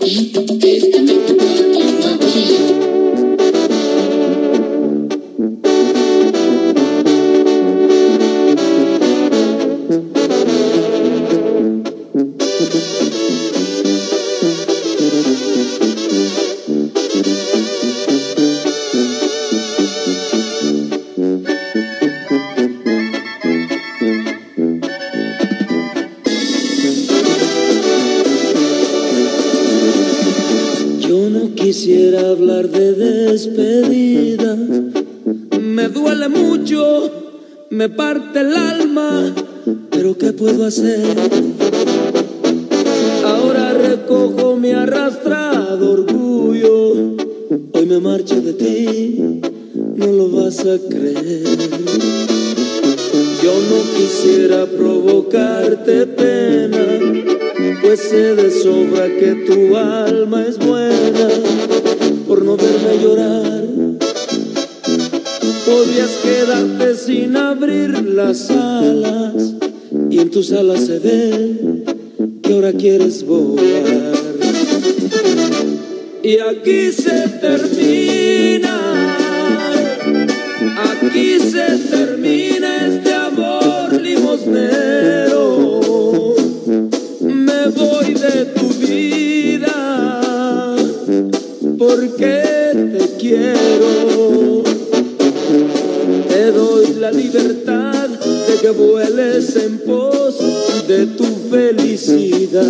It's me parte el alma, pero ¿qué puedo hacer? Ahora recojo mi arrastrado orgullo, hoy me marcho de ti, no lo vas a creer. Yo no quisiera provocarte pena, pues sé de sobra que tu alma y en tus alas se ve que ahora quieres volar. Y aquí se termina, aquí se termina este amor limosnero. Me voy de tu vida porque te quiero te doy la libertad que vueles en pos de tu felicidad.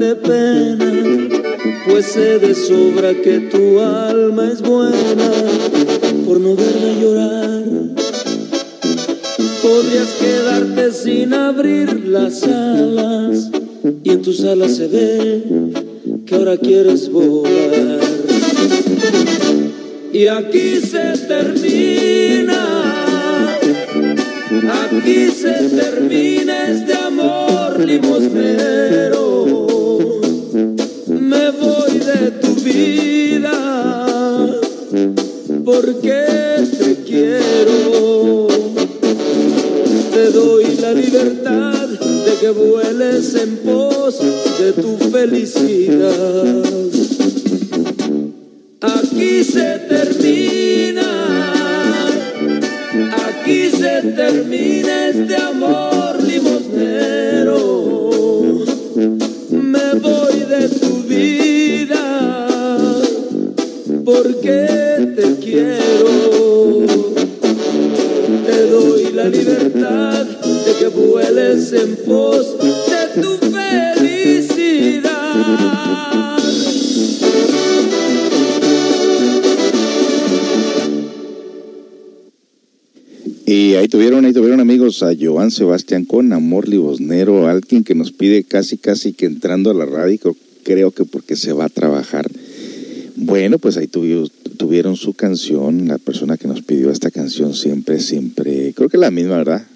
Pena, pues sé de sobra que tu alma es buena por no verme llorar. Podrías quedarte sin abrir las alas y en tus alas se ve que ahora quieres volar. Y aquí se termina, aquí se termina este amor limosnero, la libertad de que vueles en pos de tu felicidad. Y ahí tuvieron, ahí tuvieron amigos a Joan Sebastián con Amor Libosnero, alguien que nos pide casi casi que entrando a la radio, creo que porque se va a trabajar bueno, pues ahí tuvieron su canción, la persona que nos pidió esta canción siempre, siempre, creo que es la misma, ¿verdad?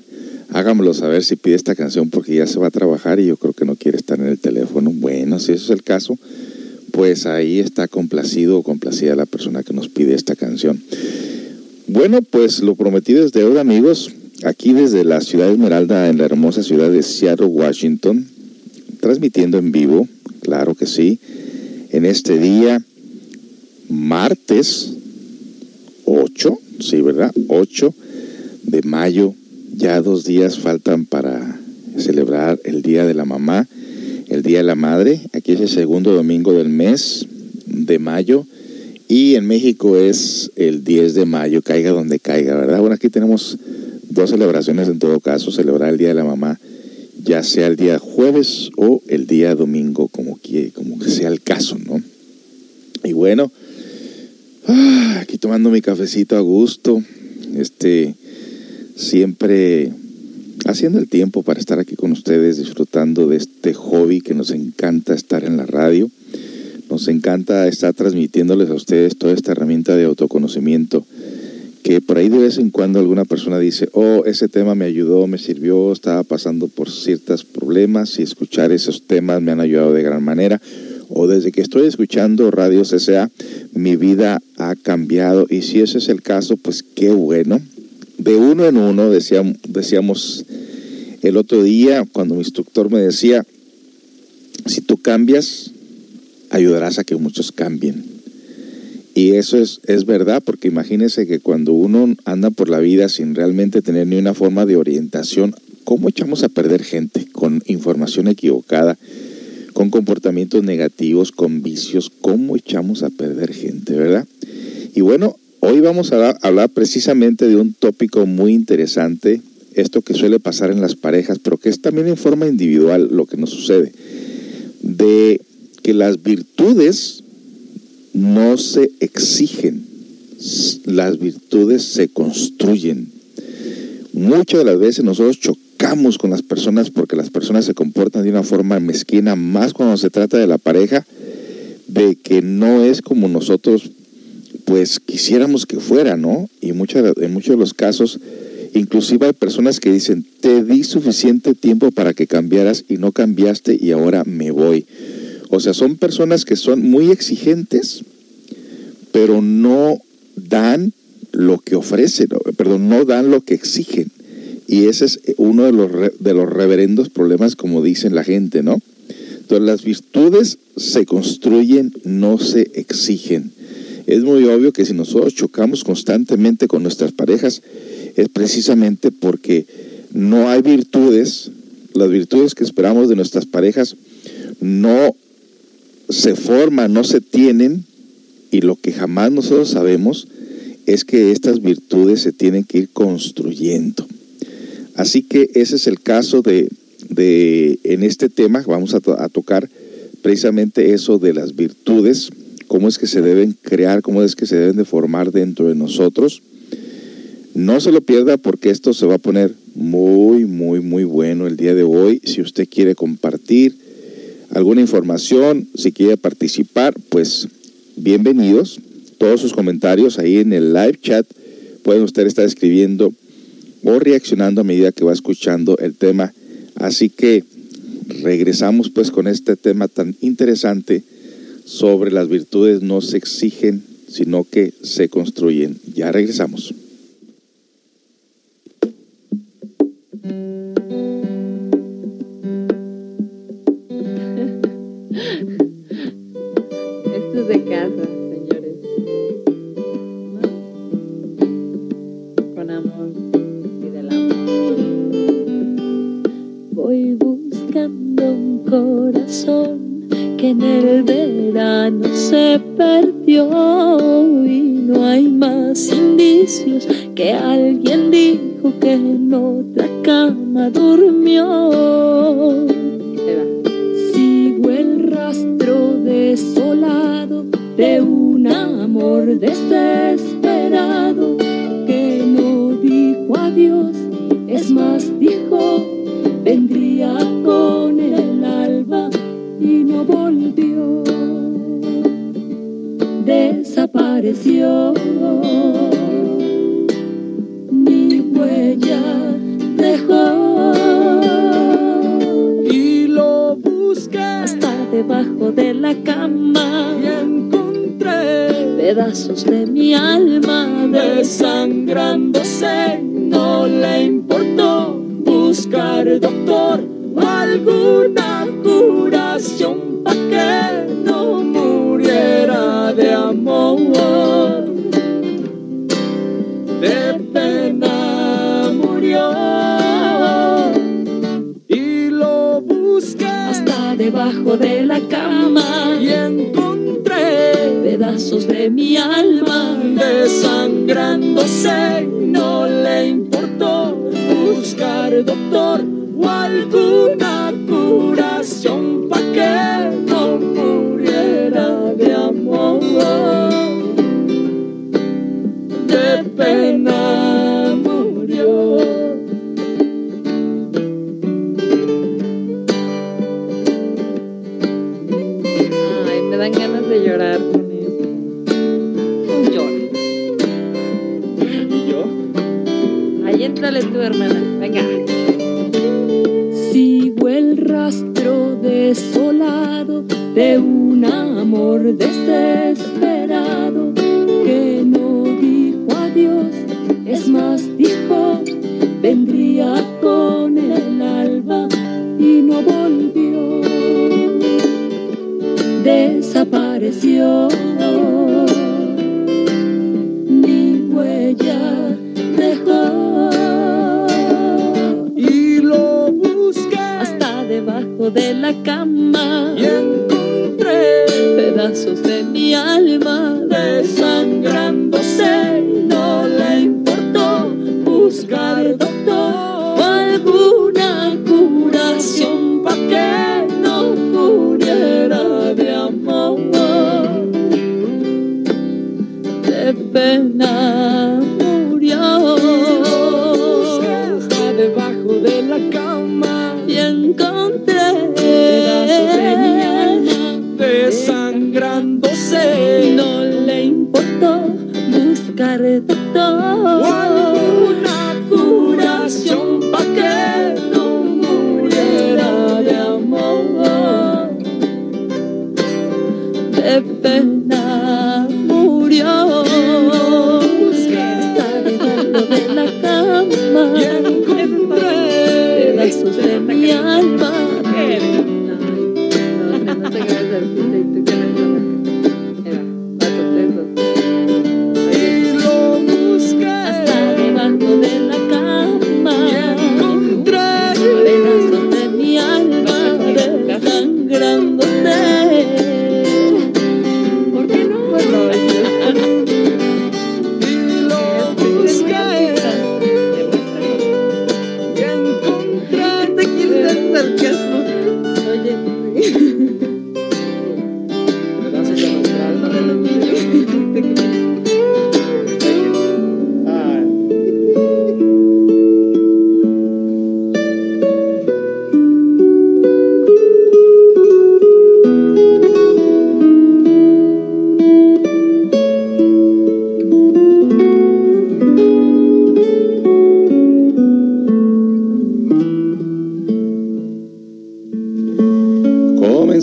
Hágamelo saber si pide esta canción porque ya se va a trabajar y yo creo que no quiere estar en el teléfono. Bueno, si eso es el caso, pues ahí está complacido o complacida la persona que nos pide esta canción. Bueno, pues lo prometido es deuda, amigos. Aquí desde la ciudad de Esmeralda, en la hermosa ciudad de Seattle, Washington, transmitiendo en vivo, claro que sí, en este día, martes 8, sí, ¿verdad? 8 de mayo, ya dos días faltan para celebrar el Día de la Mamá, el Día de la Madre. Aquí es el segundo domingo del mes de mayo y en México es el 10 de mayo, caiga donde caiga, ¿verdad? Bueno, aquí tenemos dos celebraciones en todo caso, celebrar el Día de la Mamá, ya sea el día jueves o el día domingo, como que, como que sea el caso, ¿no? Y bueno, aquí tomando mi cafecito a gusto, este, siempre haciendo el tiempo para estar aquí con ustedes, disfrutando de este hobby que nos encanta estar en la radio. Nos encanta estar transmitiéndoles a ustedes toda esta herramienta de autoconocimiento que por ahí de vez en cuando alguna persona dice, oh, ese tema me ayudó, me sirvió, estaba pasando por ciertos problemas y escuchar esos temas me han ayudado de gran manera. O desde que estoy escuchando Radio CCA, mi vida ha cambiado. Y si ese es el caso, pues qué bueno. De uno en uno, decíamos, decíamos el otro día, cuando mi instructor me decía, si tú cambias, ayudarás a que muchos cambien. Y eso es, es verdad, porque imagínense que cuando uno anda por la vida sin realmente tener ni una forma de orientación, ¿cómo echamos a perder gente con información equivocada, con comportamientos negativos, con vicios? ¿Cómo echamos a perder gente, verdad? Y bueno, hoy vamos a hablar precisamente de un tópico muy interesante, esto que suele pasar en las parejas, pero que es también en forma individual lo que nos sucede, de que las virtudes no se exigen, las virtudes se construyen. Muchas de las veces nosotros chocamos con las personas porque las personas se comportan de una forma mezquina, más cuando se trata de la pareja, de que no es como nosotros pues quisiéramos que fuera, ¿no? Y muchas, en muchos de los casos, inclusive hay personas que dicen, te di suficiente tiempo para que cambiaras y no cambiaste y ahora me voy. O sea, son personas que son muy exigentes, pero no dan lo que ofrecen, perdón, no dan lo que exigen. Y ese es uno de los, de los reverendos problemas, como dicen la gente, ¿no? Entonces, las virtudes se construyen, no se exigen. Es muy obvio que si nosotros chocamos constantemente con nuestras parejas, es precisamente porque no hay virtudes, las virtudes que esperamos de nuestras parejas no se forman, no se tienen, y lo que jamás nosotros sabemos es que estas virtudes se tienen que ir construyendo. Así que ese es el caso de, de en este tema, vamos a, a tocar precisamente eso de las virtudes, cómo es que se deben crear, cómo es que se deben de formar dentro de nosotros. No se lo pierda porque esto se va a poner muy, muy, muy bueno el día de hoy. Si usted quiere compartir, alguna información, si quiere participar, pues bienvenidos. Todos sus comentarios ahí en el live chat pueden usted estar escribiendo o reaccionando a medida que va escuchando el tema. Así que regresamos pues con este tema tan interesante sobre las virtudes no se exigen, sino que se construyen. Ya regresamos. de casa,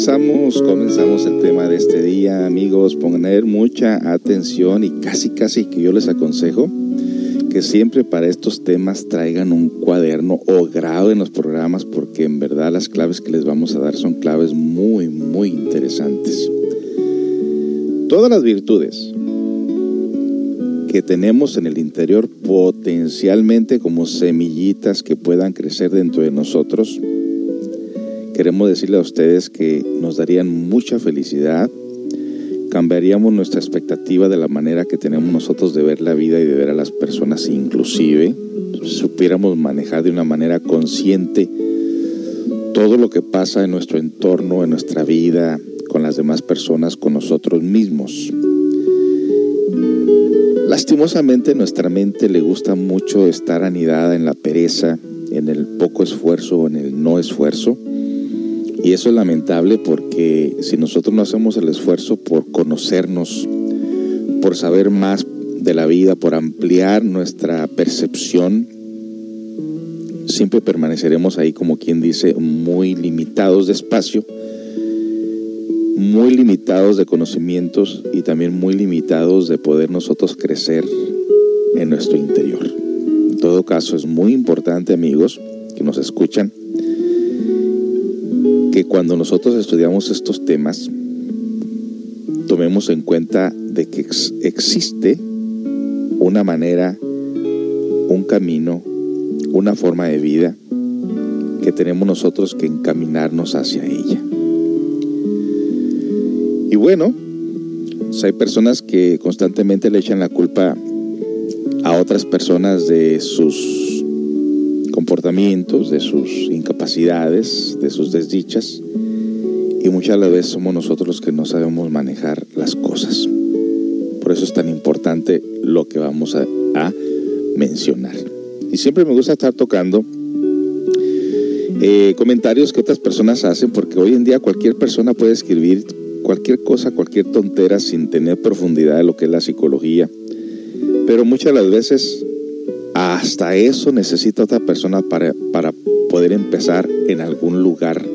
Comenzamos, comenzamos el tema de este día, amigos. Poner mucha atención y casi, casi que yo les aconsejo que siempre para estos temas traigan un cuaderno o graben los programas porque en verdad las claves que les vamos a dar son claves muy, muy interesantes. Todas las virtudes que tenemos en el interior potencialmente como semillitas que puedan crecer dentro de nosotros, queremos decirle a ustedes que nos darían mucha felicidad, cambiaríamos nuestra expectativa de la manera que tenemos nosotros de ver la vida y de ver a las personas inclusive, supiéramos manejar de una manera consciente todo lo que pasa en nuestro entorno, en nuestra vida, con las demás personas, con nosotros mismos. Lastimosamente nuestra mente le gusta mucho estar anidada en la pereza, en el poco esfuerzo o en el no esfuerzo. Y eso es lamentable porque si nosotros no hacemos el esfuerzo por conocernos, por saber más de la vida, por ampliar nuestra percepción, siempre permaneceremos ahí como quien dice muy limitados de espacio muy limitados de conocimientos y también muy limitados de poder nosotros crecer en nuestro interior. En todo caso, es muy importante, amigos, que nos escuchan, que cuando nosotros estudiamos estos temas, tomemos en cuenta de que existe una manera, un camino, una forma de vida que tenemos nosotros que encaminarnos hacia ella. Y bueno, hay personas que constantemente le echan la culpa a otras personas de sus comportamientos, de sus incapacidades, de sus desdichas. Y muchas veces somos nosotros los que no sabemos manejar las cosas. Por eso es tan importante lo que vamos a, mencionar. Y siempre me gusta estar tocando eh, comentarios que otras personas hacen, porque hoy en día cualquier persona puede escribir cualquier cosa, cualquier tontera sin tener profundidad de lo que es la psicología. Pero muchas las veces hasta eso necesita otra persona para, para poder empezar en algún lugar.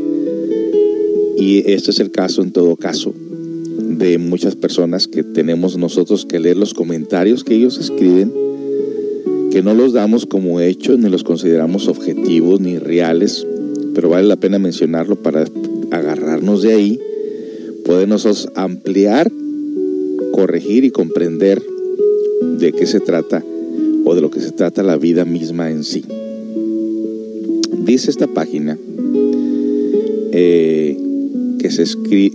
Y este es el caso en todo caso de muchas personas que tenemos nosotros que leer los comentarios que ellos escriben, que no los damos como hechos, ni los consideramos objetivos ni reales, pero vale la pena mencionarlo para agarrarnos de ahí poder nosotros ampliar, corregir y comprender de qué se trata o de lo que se trata la vida misma en sí. Dice esta página eh, que, se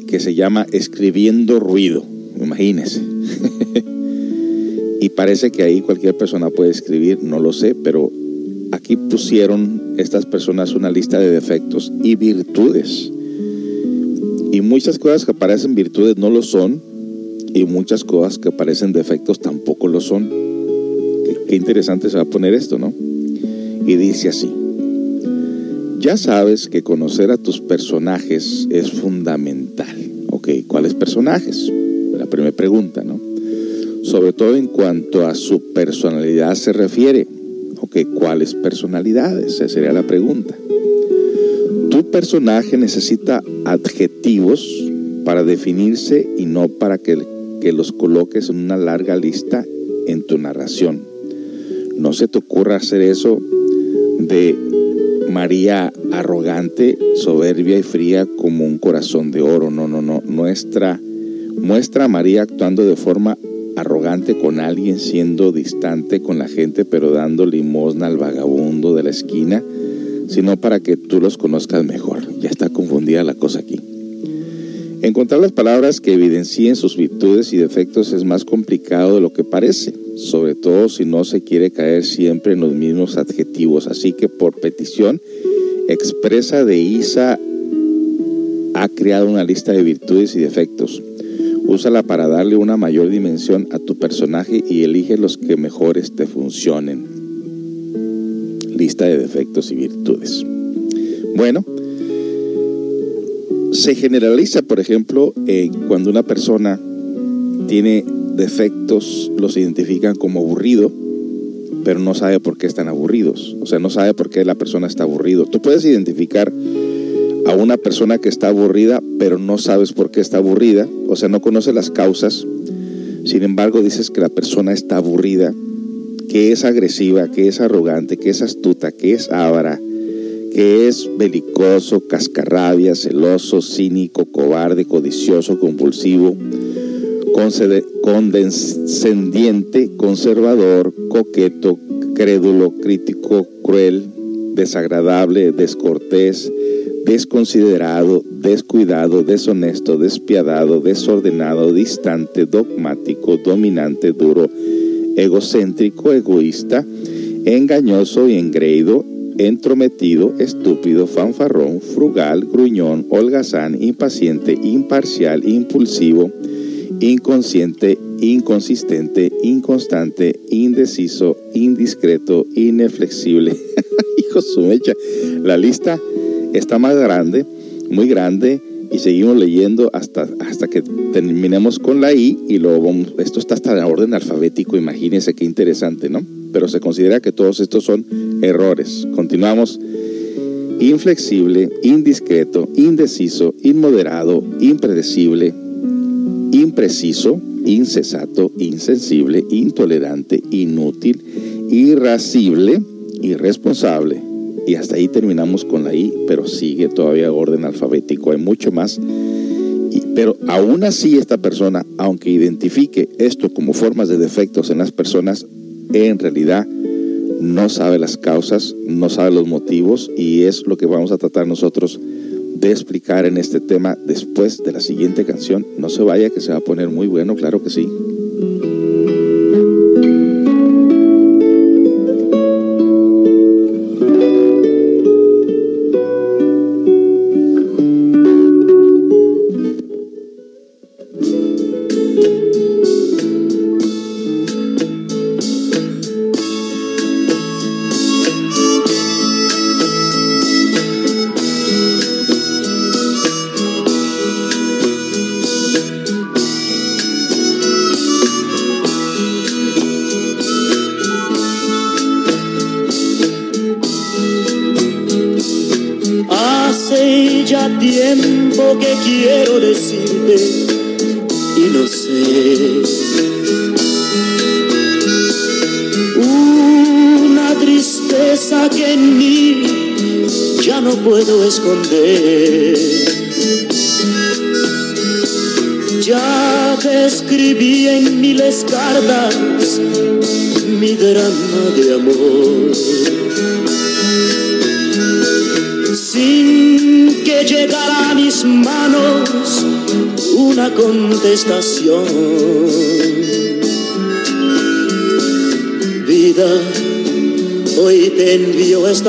que se llama Escribiendo Ruido, imagínense. y parece que ahí cualquier persona puede escribir, no lo sé, pero aquí pusieron estas personas una lista de defectos y virtudes y muchas cosas que parecen virtudes no lo son, y muchas cosas que parecen defectos tampoco lo son. Qué, interesante se va a poner esto, ¿no? Y dice así, ya sabes que conocer a tus personajes es fundamental. Ok, ¿cuáles personajes? La primera pregunta, ¿no? Sobre todo en cuanto a su personalidad se refiere. Ok, ¿cuáles personalidades? Esa sería la pregunta. Tu personaje necesita adjetivos para definirse y no para que, que los coloques en una larga lista en tu narración. No se te ocurra hacer eso de María arrogante, soberbia y fría como un corazón de oro. No, no, no. Nuestra, muestra a María actuando de forma arrogante con alguien, siendo distante con la gente, pero dando limosna al vagabundo de la esquina sino para que tú los conozcas mejor. Ya está confundida la cosa aquí. Encontrar las palabras que evidencien sus virtudes y defectos es más complicado de lo que parece, sobre todo si no se quiere caer siempre en los mismos adjetivos. Así que por petición expresa de Isa ha creado una lista de virtudes y defectos. Úsala para darle una mayor dimensión a tu personaje y elige los que mejores te funcionen lista de defectos y virtudes. Bueno, se generaliza, por ejemplo, cuando una persona tiene defectos, los identifican como aburrido, pero no sabe por qué están aburridos. O sea, no sabe por qué la persona está aburrido. Tú puedes identificar a una persona que está aburrida, pero no sabes por qué está aburrida. O sea, no conoces las causas. Sin embargo, dices que la persona está aburrida que es agresiva, que es arrogante, que es astuta, que es ávara, que es belicoso, cascarrabia, celoso, cínico, cobarde, codicioso, compulsivo, condescendiente, conservador, coqueto, crédulo, crítico, cruel, desagradable, descortés, desconsiderado, descuidado, deshonesto, despiadado, desordenado, distante, dogmático, dominante, duro, egocéntrico, egoísta, engañoso y engreído, entrometido, estúpido, fanfarrón, frugal, gruñón, holgazán, impaciente, imparcial, impulsivo, inconsciente, inconsistente, inconstante, indeciso, indiscreto, inflexible. Hijo su mecha. La lista está más grande, muy grande y seguimos leyendo hasta, hasta que terminemos con la I y luego esto está hasta en orden alfabético, imagínense qué interesante, ¿no? Pero se considera que todos estos son errores. Continuamos. inflexible, indiscreto, indeciso, inmoderado, impredecible, impreciso, incesato, insensible, intolerante, inútil, irascible, irresponsable. Y hasta ahí terminamos con la I, pero sigue todavía orden alfabético. Hay mucho más. pero aún así esta persona, aunque identifique esto como formas de defectos en las personas, en realidad no sabe las causas, no sabe los motivos y es lo que vamos a tratar nosotros de explicar en este tema después de la siguiente canción. No se vaya que se va a poner muy bueno, claro que sí.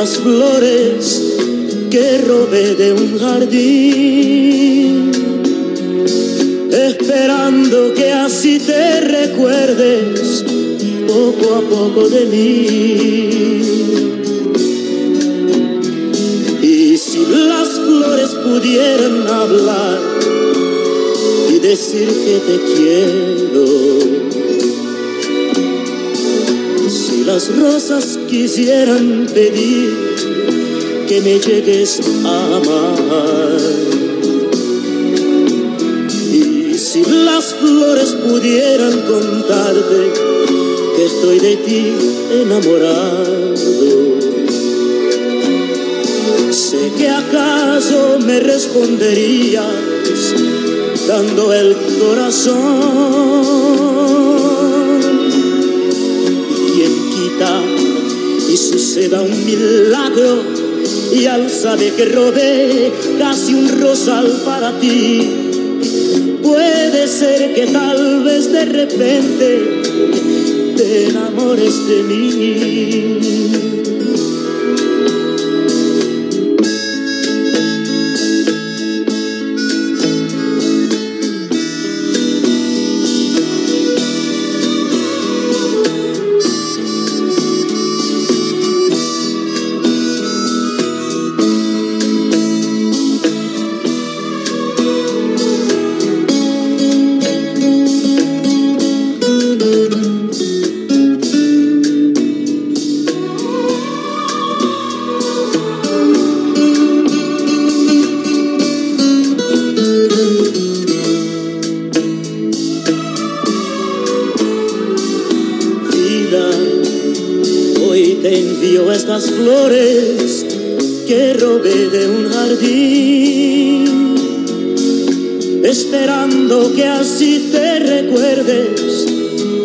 Estas flores que robé de un jardín, esperando que así te recuerdes poco a poco de mí. Y si las flores pudieran hablar y decir que te quiero, quisieran pedir que me llegues a amar. Y si las flores pudieran contarte que estoy de ti enamorado, sé que acaso me responderías dando el corazón. Y suceda un milagro y al saber que robé casi un rosal para ti, puede ser que tal vez de repente te enamores de mí. flores que robé de un jardín, esperando que así te recuerdes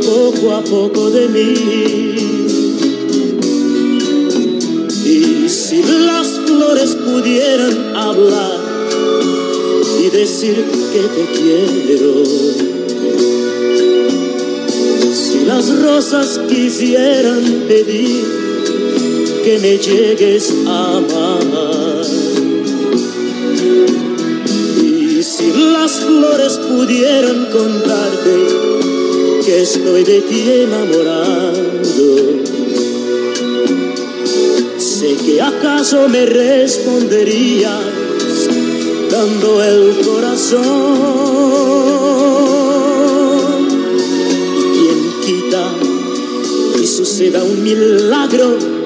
poco a poco de mí. Y si las flores pudieran hablar y decir que te quiero, si las rosas quisieran pedir llegues a amar. Y si las flores pudieran contarte que estoy de ti enamorado, sé que acaso me responderías dando el corazón. ¿Y quién quita y suceda un milagro?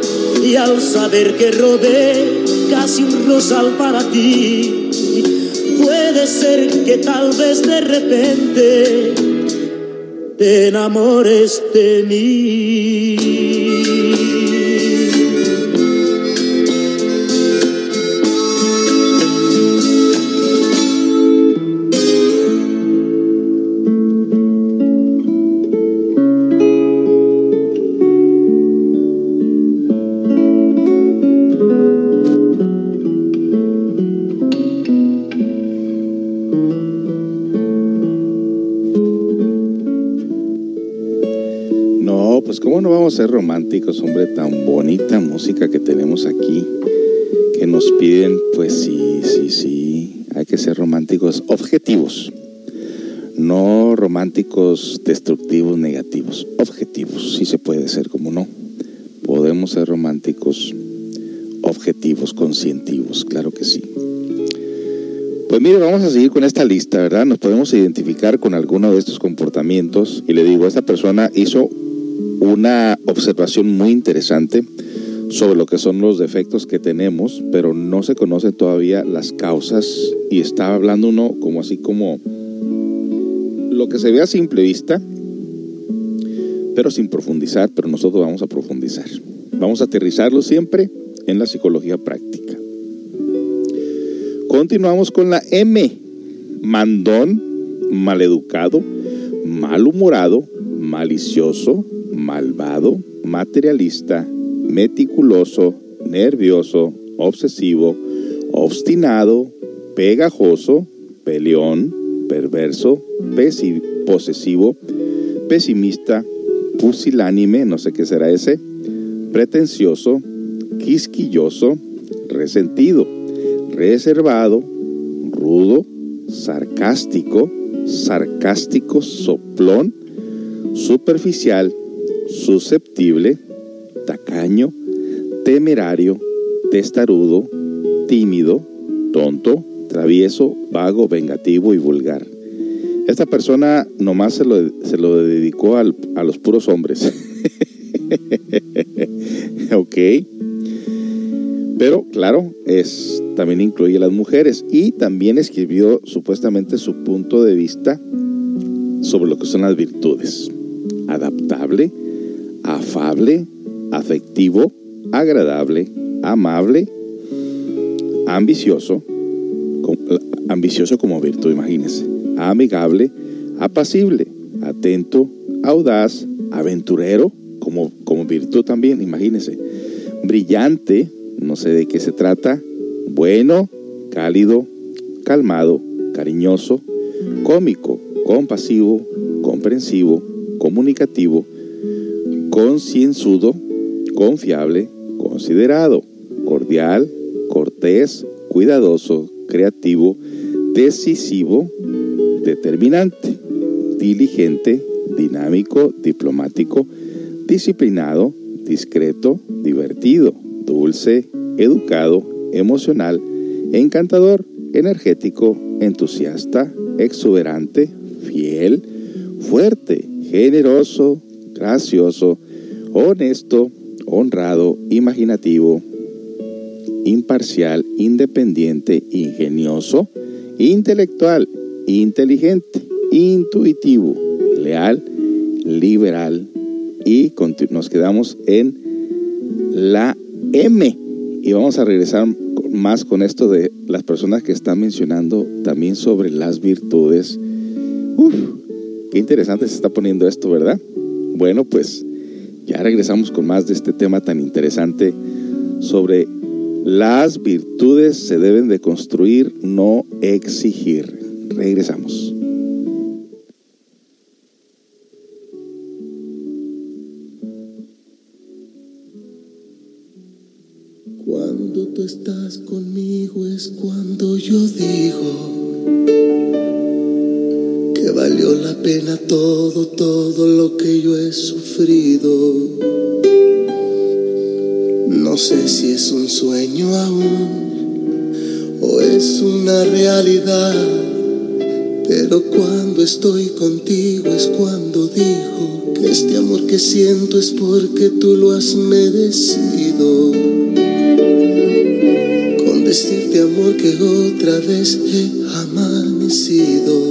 Y al saber que robé casi un rosal para ti. Puede ser que tal vez de repente te enamores de mí. Música que tenemos aquí, que nos piden, pues sí, sí, sí, hay que ser románticos objetivos, no románticos destructivos, negativos, objetivos, sí se puede ser, como no, podemos ser románticos objetivos, conscientivos, claro que sí. Pues mire, vamos a seguir con esta lista, ¿verdad? Nos podemos identificar con alguno de estos comportamientos y le digo, esta persona hizo una observación muy interesante sobre lo que son los defectos que tenemos, pero no se conocen todavía las causas y está hablando uno como así como lo que se ve a simple vista, pero sin profundizar, pero nosotros vamos a profundizar. Vamos a aterrizarlo siempre en la psicología práctica. Continuamos con la M. Mandón, maleducado, malhumorado, malicioso, malvado, materialista, meticuloso, nervioso, obsesivo, obstinado, pegajoso, peleón, perverso, posesivo, pesimista, pusilánime, no sé qué será ese, pretencioso, quisquilloso, resentido, reservado, rudo, sarcástico, sarcástico, soplón, superficial, susceptible, tacaño, temerario, testarudo, tímido, tonto, travieso, vago, vengativo y vulgar. Esta persona nomás se lo, se lo dedicó al- a los puros hombres. ok. Pero claro, es, también incluye a las mujeres y también escribió supuestamente su punto de vista sobre lo que son las virtudes. Adaptable, afable, afectivo, agradable, amable, ambicioso, ambicioso como virtud, imagínense, amigable, apacible, atento, audaz, aventurero, como, como virtud también, imagínense, brillante, no sé de qué se trata, bueno, cálido, calmado, cariñoso, cómico, compasivo, comprensivo, comunicativo, concienzudo, confiable, considerado, cordial, cortés, cuidadoso, creativo, decisivo, determinante, diligente, dinámico, diplomático, disciplinado, discreto, divertido, dulce, educado, emocional, encantador, energético, entusiasta, exuberante, fiel, fuerte, generoso, gracioso, honesto, honrado, imaginativo, imparcial, independiente, ingenioso, intelectual, inteligente, intuitivo, leal, liberal y nos quedamos en la M y vamos a regresar más con esto de las personas que están mencionando también sobre las virtudes. Uf, qué interesante se está poniendo esto, ¿verdad? Bueno, pues ya regresamos con más de este tema tan interesante sobre las virtudes se deben de construir, no exigir. Regresamos. Cuando tú estás conmigo es cuando yo digo que valió la pena todo, todo No sé si es un sueño aún o es una realidad, pero cuando estoy contigo es cuando digo que este amor que siento es porque tú lo has merecido. decirte amor que otra vez he amanecido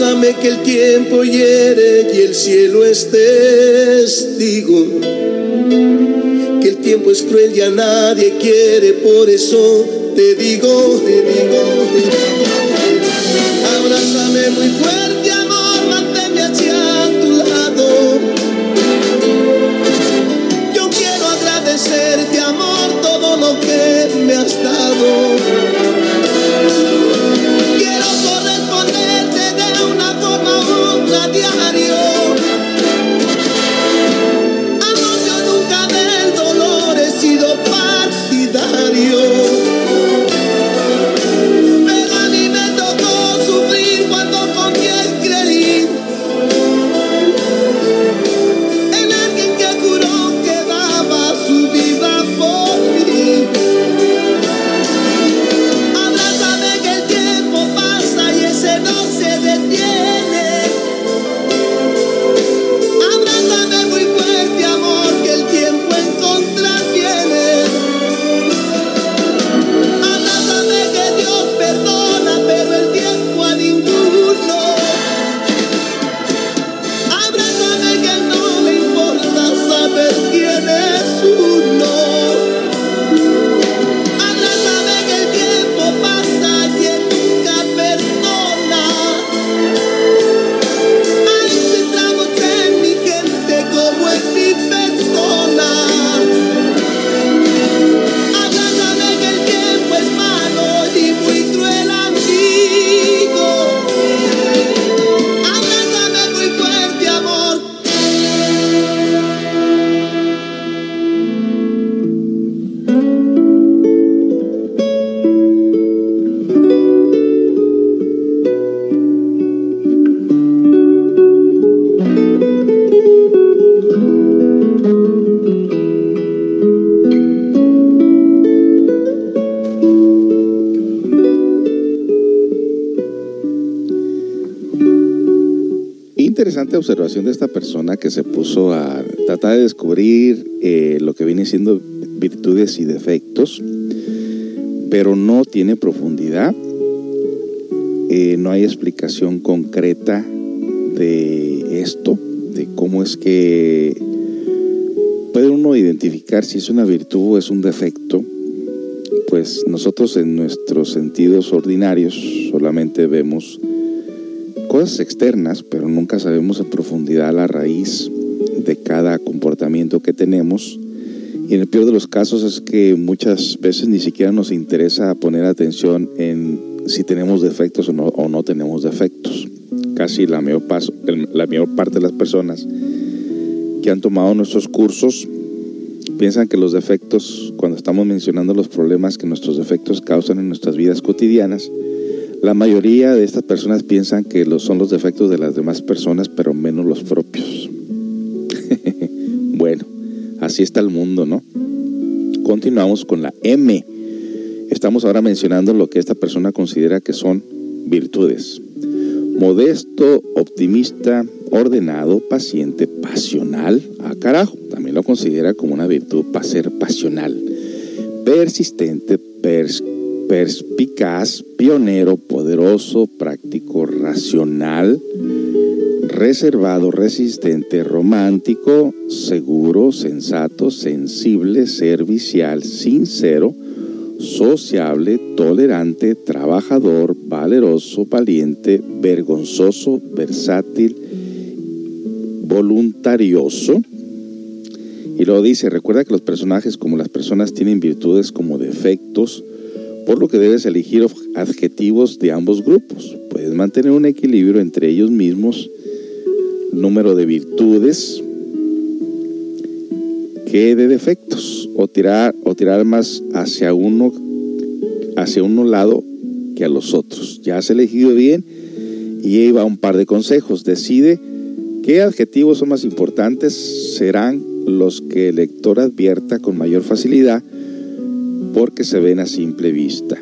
Abrázame que el tiempo hiere y el cielo es testigo que el tiempo es cruel y a nadie quiere, por eso te digo, te digo, te digo. Abrázame muy fuerte, Observación de esta persona que se puso a tratar de descubrir eh, lo que viene siendo virtudes y defectos, pero no tiene profundidad, eh, no hay explicación concreta de esto, de cómo es que puede uno identificar si es una virtud o es un defecto. Pues nosotros en nuestros sentidos ordinarios solamente vemos cosas externas, pero nunca sabemos en profundidad la raíz de cada comportamiento que tenemos. Y en el peor de los casos es que muchas veces ni siquiera nos interesa poner atención en si tenemos defectos o no, o no tenemos defectos. Casi la mayor, paso, la mayor parte de las personas que han tomado nuestros cursos piensan que los defectos, cuando estamos mencionando los problemas que nuestros defectos causan en nuestras vidas cotidianas, la mayoría de estas personas piensan que los, son los defectos de las demás personas, pero menos los propios. bueno, así está el mundo, ¿no? Continuamos con la M. Estamos ahora mencionando lo que esta persona considera que son virtudes. Modesto, optimista, ordenado, paciente, pasional. Ah, carajo, también lo considera como una virtud para ser pasional. Persistente, perspicaz, pionero, poderoso, práctico, racional, reservado, resistente, romántico, seguro, sensato, sensible, servicial, sincero, sociable, tolerante, trabajador, valeroso, valiente, vergonzoso, versátil, voluntarioso. Y luego dice, recuerda que los personajes como las personas tienen virtudes como defectos, por lo que debes elegir adjetivos de ambos grupos. Puedes mantener un equilibrio entre ellos mismos, número de virtudes que de defectos, o tirar, o tirar más hacia uno, hacia uno lado que a los otros. Ya has elegido bien y ahí va un par de consejos. Decide qué adjetivos son más importantes, serán los que el lector advierta con mayor facilidad porque se ven a simple vista.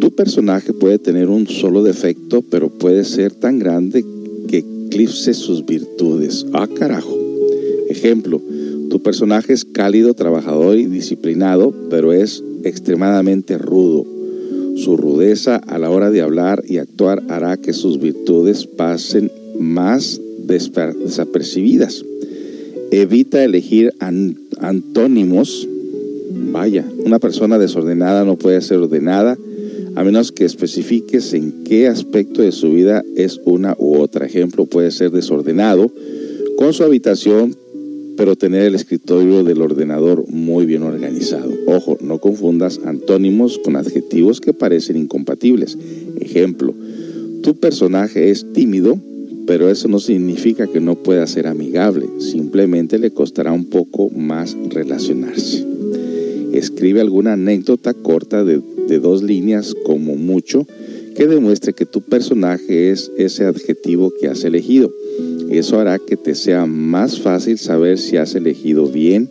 Tu personaje puede tener un solo defecto, pero puede ser tan grande que eclipse sus virtudes. Ah, carajo. Ejemplo, tu personaje es cálido, trabajador y disciplinado, pero es extremadamente rudo. Su rudeza a la hora de hablar y actuar hará que sus virtudes pasen más desapercibidas. Evita elegir antónimos Vaya, una persona desordenada no puede ser ordenada a menos que especifiques en qué aspecto de su vida es una u otra. Ejemplo, puede ser desordenado con su habitación, pero tener el escritorio del ordenador muy bien organizado. Ojo, no confundas antónimos con adjetivos que parecen incompatibles. Ejemplo, tu personaje es tímido, pero eso no significa que no pueda ser amigable, simplemente le costará un poco más relacionarse. Escribe alguna anécdota corta de, dos líneas como mucho que demuestre que tu personaje es ese adjetivo que has elegido. Eso hará que te sea más fácil saber si has elegido bien.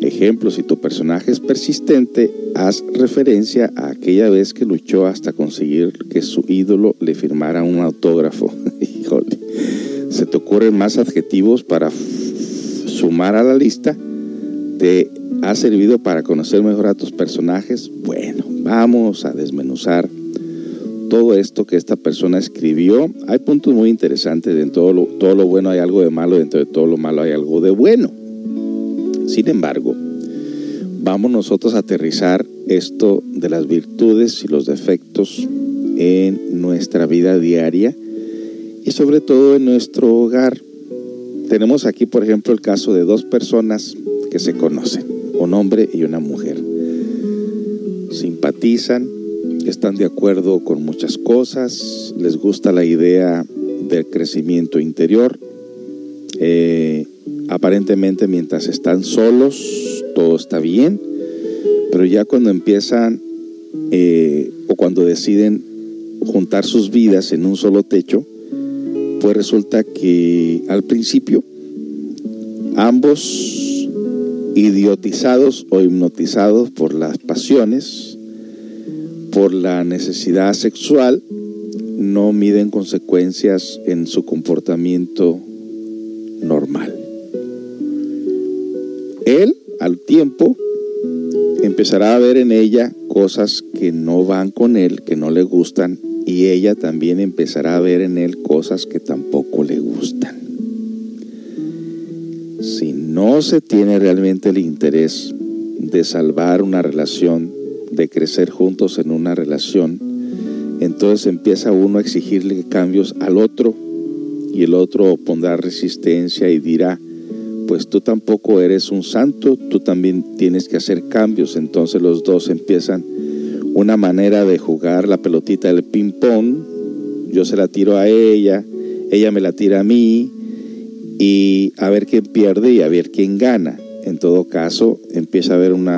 Ejemplo, si tu personaje es persistente, haz referencia a aquella vez que luchó hasta conseguir que su ídolo le firmara un autógrafo. Híjole, ¿se te ocurren más adjetivos para sumar a la lista? de ha servido para conocer mejor a tus personajes? Bueno, vamos a desmenuzar todo esto que esta persona escribió. Hay puntos muy interesantes. De todo lo, todo lo bueno hay algo de malo, dentro de todo lo malo hay algo de bueno. Sin embargo, vamos nosotros a aterrizar esto de las virtudes y los defectos en nuestra vida diaria y sobre todo en nuestro hogar. Tenemos aquí, por ejemplo, el caso de dos personas que se conocen un hombre y una mujer. Simpatizan, están de acuerdo con muchas cosas, les gusta la idea del crecimiento interior. Eh, aparentemente mientras están solos, todo está bien, pero ya cuando empiezan eh, o cuando deciden juntar sus vidas en un solo techo, pues resulta que al principio ambos idiotizados o hipnotizados por las pasiones, por la necesidad sexual, no miden consecuencias en su comportamiento normal. Él, al tiempo, empezará a ver en ella cosas que no van con él, que no le gustan, y ella también empezará a ver en él cosas que tampoco no se tiene realmente el interés de salvar una relación, de crecer juntos en una relación, entonces empieza uno a exigirle cambios al otro y el otro pondrá resistencia y dirá, pues tú tampoco eres un santo, tú también tienes que hacer cambios. Entonces los dos empiezan una manera de jugar la pelotita del ping-pong. Yo se la tiro a ella, ella me la tira a mí, y a ver quién pierde y a ver quién gana. En todo caso, empieza a haber un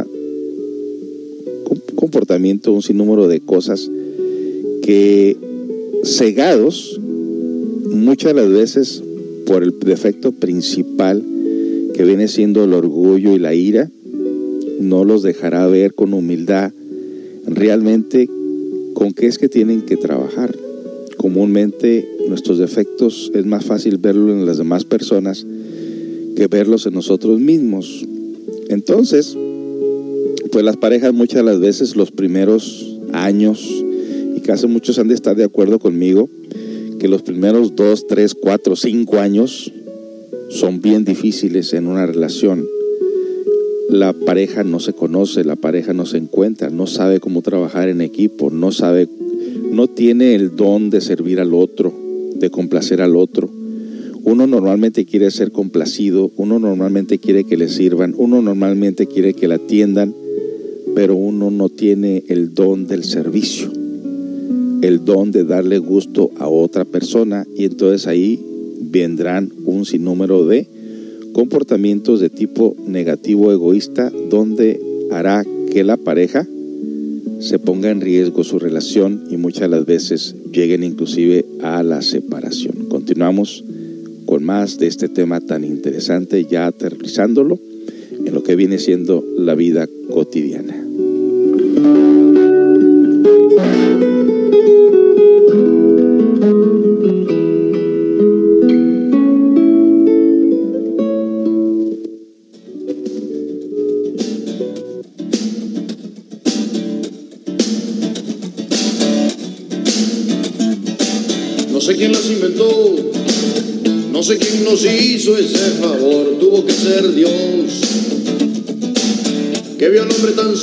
comportamiento, un sinnúmero de cosas que cegados muchas las veces por el defecto principal que viene siendo el orgullo y la ira, no los dejará ver con humildad realmente con qué es que tienen que trabajar. Comúnmente nuestros defectos es más fácil verlo en las demás personas que verlos en nosotros mismos. Entonces, pues las parejas muchas las veces los primeros años, y casi muchos han de estar de acuerdo conmigo, que los primeros dos, tres, cuatro, cinco años son bien difíciles en una relación. La pareja no se conoce, la pareja no se encuentra, no sabe cómo trabajar en equipo, no sabe, no tiene el don de servir al otro, de complacer al otro. Uno normalmente quiere ser complacido, uno normalmente quiere que le sirvan, uno normalmente quiere que la atiendan, pero uno no tiene el don del servicio, el don de darle gusto a otra persona y entonces ahí vendrán un sinnúmero de comportamientos de tipo negativo egoísta donde hará que la pareja se ponga en riesgo su relación y muchas las veces lleguen inclusive a la separación. Continuamos con más de este tema tan interesante, ya aterrizándolo en lo que viene siendo la vida cotidiana.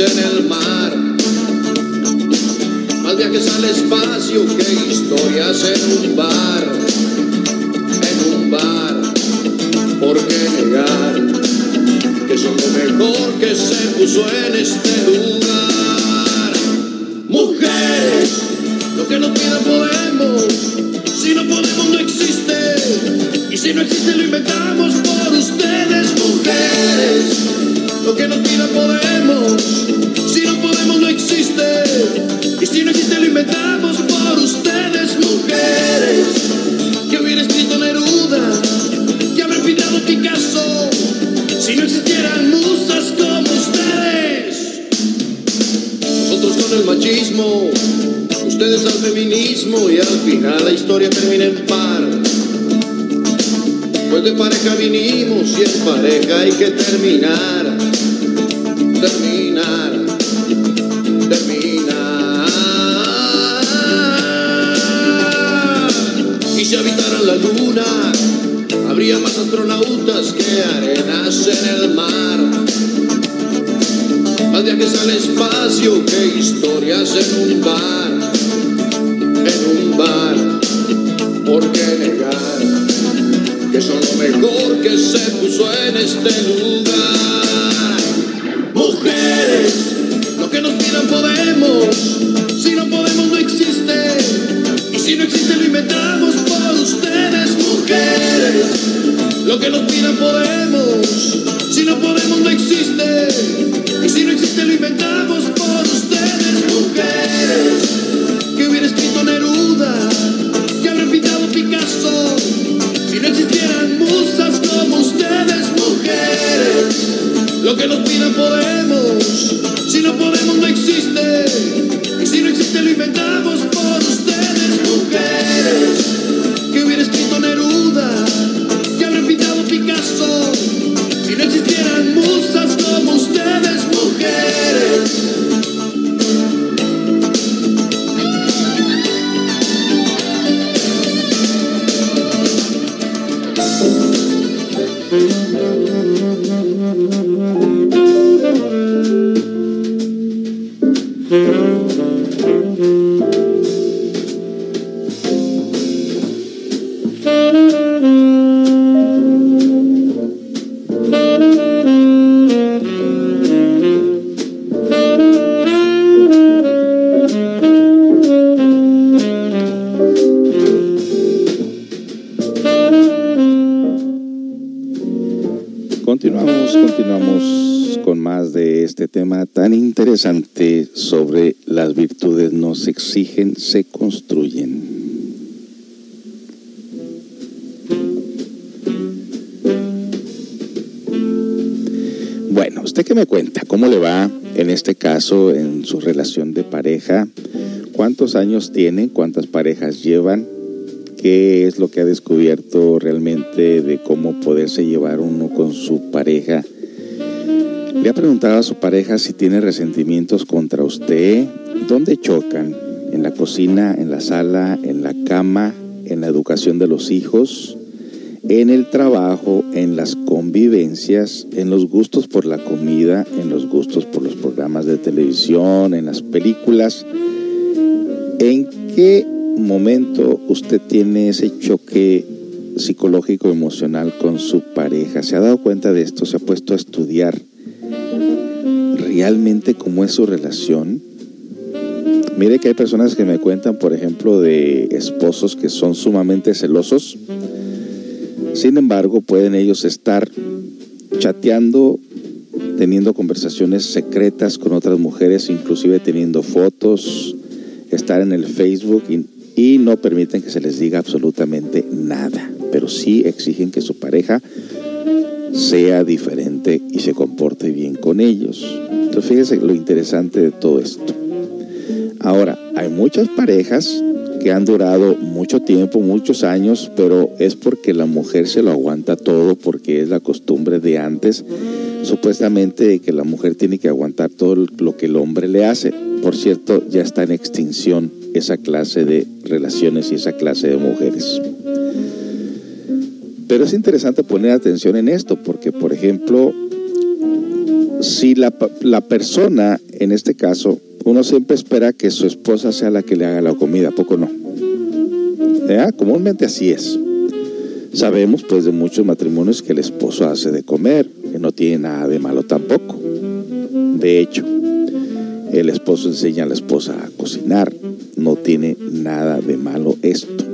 en el mar. Más viajes al espacio que historias en un bar, en un bar. ¿Por qué negar que son lo mejor que se puso en este lugar? Mujeres, lo que nos pidan podemos, si no podemos no existe, y si no existe lo inventamos por ustedes, mujeres. Lo que nos pidan podemos, si no podemos no existe, y si no existe lo inventamos por ustedes, mujeres. Que hubiera escrito Neruda, que habrá pintado Picasso, si no existieran musas como ustedes. Nosotros con el machismo, ustedes al feminismo y al final la historia termina en par. Pues de pareja vinimos y en pareja hay que terminar, terminar, astronautas que arenas en el mar. Más viajes al espacio que historias en un bar, en un bar. ¿Por qué negar que son lo mejor que se puso en este lugar? Que nos pidan podemos, si no podemos no existe, y si no existe lo inventamos por ustedes, mujeres. Que hubiera escrito Neruda, que habrá pintado Picasso, si no existieran musas como ustedes, mujeres. Lo que nos pidan podemos, se construyen. Bueno, ¿usted qué me cuenta? ¿Cómo le va en este caso en su relación de pareja? ¿Cuántos años tiene? ¿Cuántas parejas llevan? qué es lo que ha descubierto realmente de cómo poderse llevar uno con su pareja. Le ha preguntado a su pareja si tiene resentimientos contra usted. ¿Dónde chocan? ¿En la cocina, en la sala, en la cama, en la educación de los hijos, en el trabajo, en las convivencias, en los gustos por la comida, en los gustos por los programas de televisión, en las películas? ¿En qué momento usted tiene ese choque psicológico emocional con su pareja, se ha dado cuenta de esto, se ha puesto a estudiar realmente cómo es su relación. Mire que hay personas que me cuentan, por ejemplo, de esposos que son sumamente celosos. Sin embargo, pueden ellos estar chateando, teniendo conversaciones secretas con otras mujeres, inclusive teniendo fotos, estar en el Facebook y y no permiten que se les diga absolutamente nada, pero sí exigen que su pareja sea diferente y se comporte bien con ellos. Entonces fíjese lo interesante de todo esto. Ahora, hay muchas parejas que han durado mucho tiempo, muchos años, pero es porque la mujer se lo aguanta todo, porque es la costumbre de antes, supuestamente que la mujer tiene que aguantar todo lo que el hombre le hace. Por cierto, ya está en extinción esa clase de relaciones y esa clase de mujeres. Pero es interesante poner atención en esto, porque por ejemplo, si la, la persona, en este caso, uno siempre espera que su esposa sea la que le haga la comida, poco no? ¿Eh? Comúnmente así es. Sabemos pues de muchos matrimonios que el esposo hace de comer, que no tiene nada de malo tampoco. De hecho, el esposo enseña a la esposa a cocinar, no tiene nada de malo esto.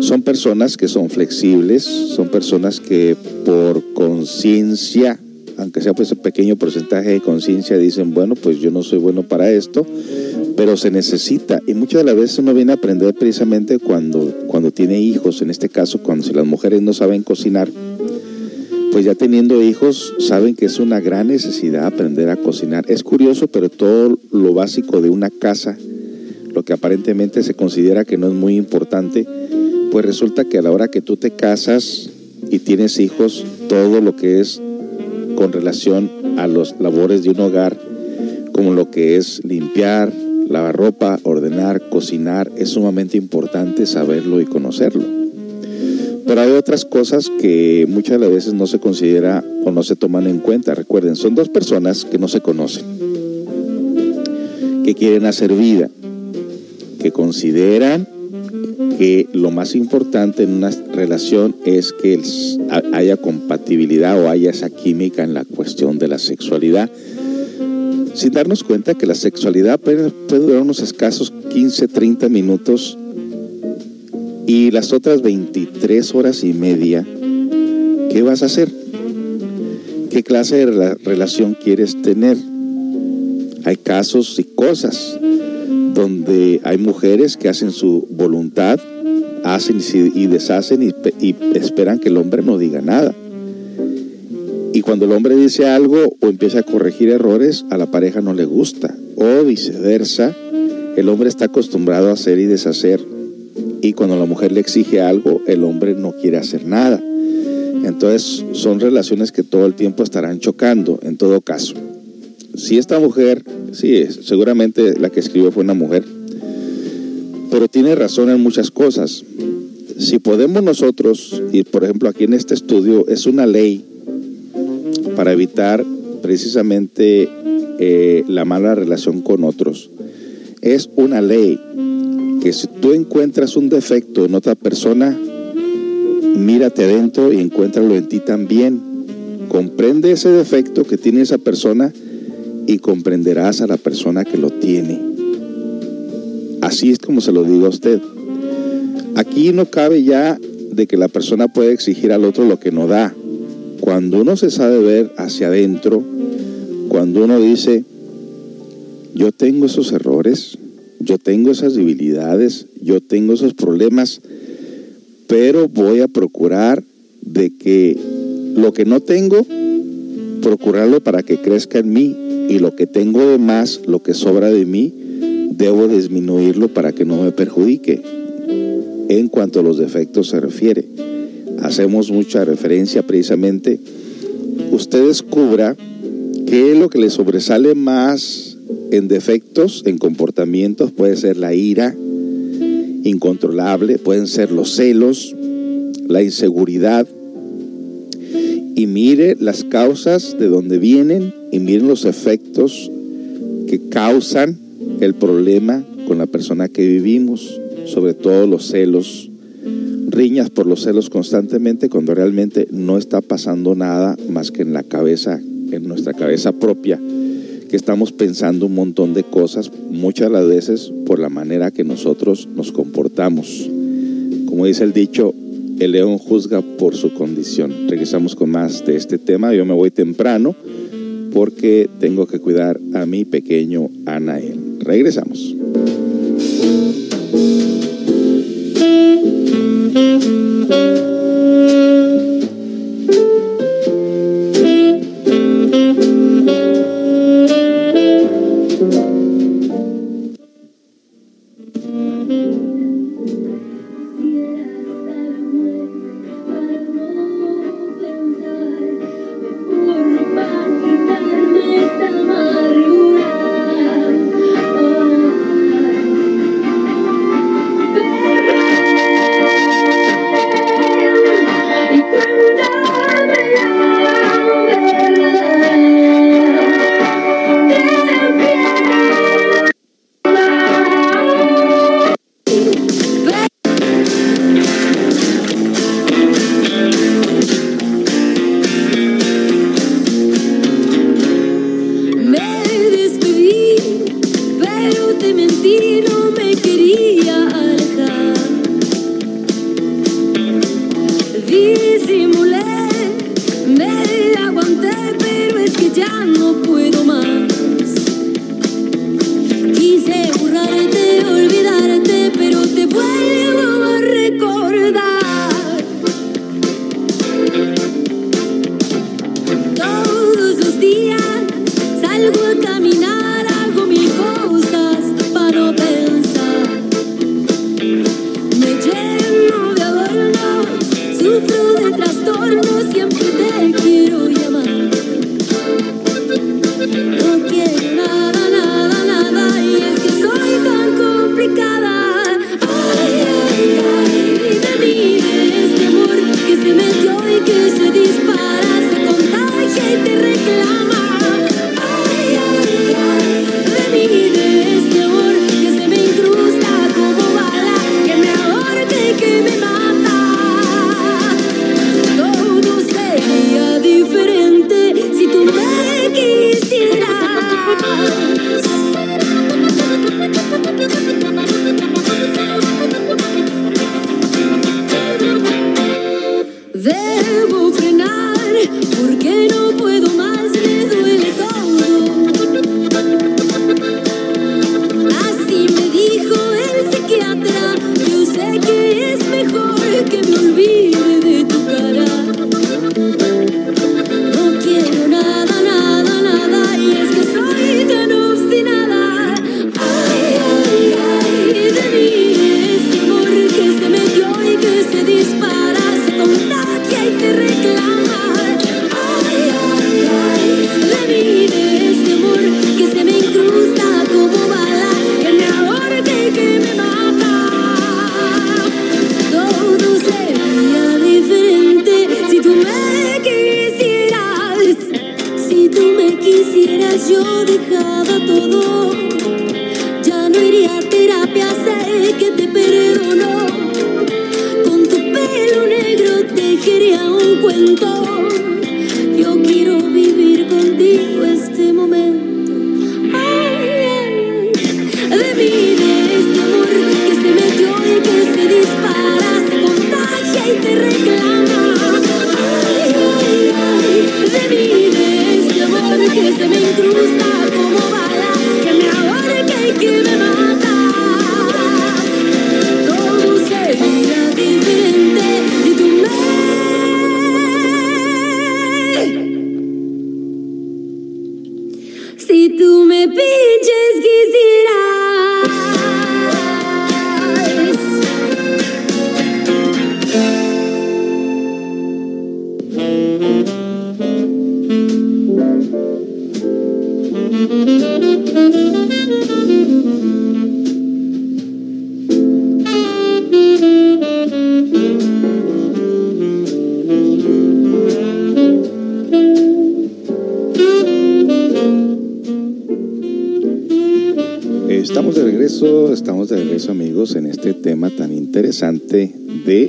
Son personas que son flexibles, son personas que por conciencia, aunque sea pues un pequeño porcentaje de conciencia, dicen, bueno, pues yo no soy bueno para esto, pero se necesita. Y muchas de las veces uno viene a aprender precisamente cuando, cuando tiene hijos, en este caso, cuando si las mujeres no saben cocinar, pues ya teniendo hijos saben que es una gran necesidad aprender a cocinar. Es curioso, pero todo lo básico de una casa lo que aparentemente se considera que no es muy importante, pues resulta que a la hora que tú te casas y tienes hijos, todo lo que es con relación a las labores de un hogar, como lo que es limpiar, lavar ropa, ordenar, cocinar, es sumamente importante saberlo y conocerlo. Pero hay otras cosas que muchas veces no se considera o no se toman en cuenta. Recuerden, son dos personas que no se conocen, que quieren hacer vida que consideran que lo más importante en una relación es que haya compatibilidad o haya esa química en la cuestión de la sexualidad, sin darnos cuenta que la sexualidad puede, durar unos escasos 15, 30 minutos y las otras 23 horas y media, ¿qué vas a hacer? ¿Qué clase de relación quieres tener? Hay casos y cosas donde hay mujeres que hacen su voluntad, hacen y deshacen y, esperan que el hombre no diga nada. Y cuando el hombre dice algo o empieza a corregir errores, a la pareja no le gusta. O viceversa, el hombre está acostumbrado a hacer y deshacer. Y cuando la mujer le exige algo, el hombre no quiere hacer nada. Entonces son relaciones que todo el tiempo estarán chocando, en todo caso si esta mujer, sí, seguramente la que escribió fue una mujer, pero tiene razón en muchas cosas. Si podemos nosotros, y por ejemplo aquí en este estudio, es una ley para evitar precisamente eh, la mala relación con otros. Es una ley que si tú encuentras un defecto en otra persona, mírate adentro y encuéntralo en ti también. Comprende ese defecto que tiene esa persona y comprenderás a la persona que lo tiene. Así es como se lo digo a usted. Aquí no cabe ya de que la persona puede exigir al otro lo que no da. cuando uno se sabe ver hacia adentro, cuando uno dice, yo tengo esos errores, yo tengo esas debilidades, yo tengo esos problemas, pero voy a procurar de que lo que no tengo, procurarlo para que crezca en mí y lo que tengo de más, lo que sobra de mí, debo disminuirlo para que no me perjudique. En cuanto a los defectos se refiere, hacemos mucha referencia precisamente, usted descubra qué es lo que le sobresale más en defectos, en comportamientos, puede ser la ira incontrolable, pueden ser los celos, la inseguridad, y mire las causas de donde vienen y miren los efectos que causan el problema con la persona que vivimos, sobre todo los celos, riñas por los celos constantemente cuando realmente no está pasando nada más que en la cabeza, en nuestra cabeza propia, que estamos pensando un montón de cosas, muchas de las veces por la manera que nosotros nos comportamos. Como dice el dicho, el león juzga por su condición. Regresamos con más de este tema. Yo me voy temprano porque tengo que cuidar a mi pequeño Anael. Regresamos.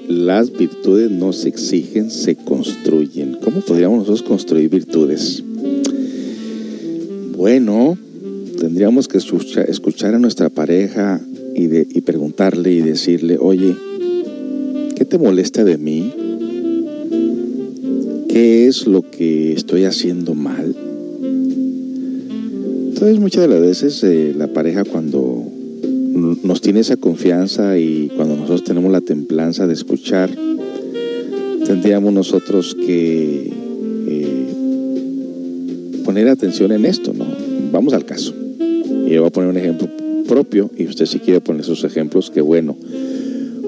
Las virtudes no se exigen, se construyen. ¿Cómo podríamos nosotros construir virtudes? Bueno, tendríamos que escuchar, a nuestra pareja y, y preguntarle y decirle, oye, ¿qué te molesta de mí? ¿Qué es lo que estoy haciendo mal? Entonces muchas de las veces eh, la pareja cuando nos tiene esa y cuando nosotros tenemos la templanza de escuchar, tendríamos nosotros que eh, poner atención en esto, ¿no? Vamos al caso. Y yo voy a poner un ejemplo propio y usted si quiere poner sus ejemplos, qué bueno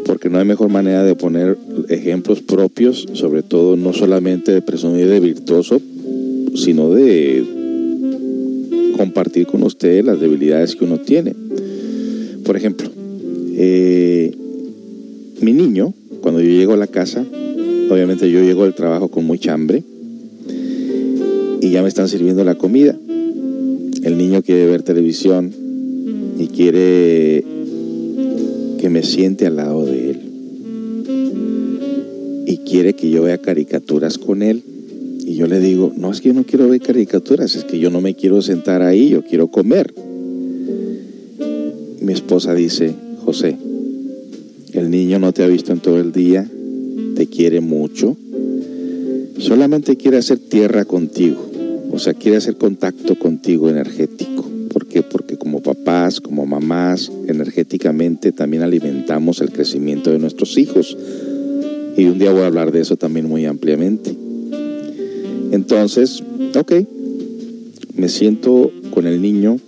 porque no hay mejor manera de poner ejemplos propios, sobre todo no solamente de presumir de virtuoso, sino de compartir con usted las debilidades que uno tiene. Por ejemplo, eh, mi niño, cuando yo llego a la casa, obviamente yo llego al trabajo con mucha hambre y ya me están sirviendo la comida. El niño quiere ver televisión y quiere que me siente al lado de él. Y quiere que yo vea caricaturas con él. Y yo le digo, no es que yo no quiero ver caricaturas, es que yo no me quiero sentar ahí, yo quiero comer. Mi esposa dice, José, el niño no te ha visto en todo el día, te quiere mucho, solamente quiere hacer tierra contigo, o sea, quiere hacer contacto contigo energético. ¿Por qué? Porque como papás, como mamás, energéticamente también alimentamos el crecimiento de nuestros hijos. Y un día voy a hablar de eso también muy ampliamente. Entonces, ok, me siento con el niño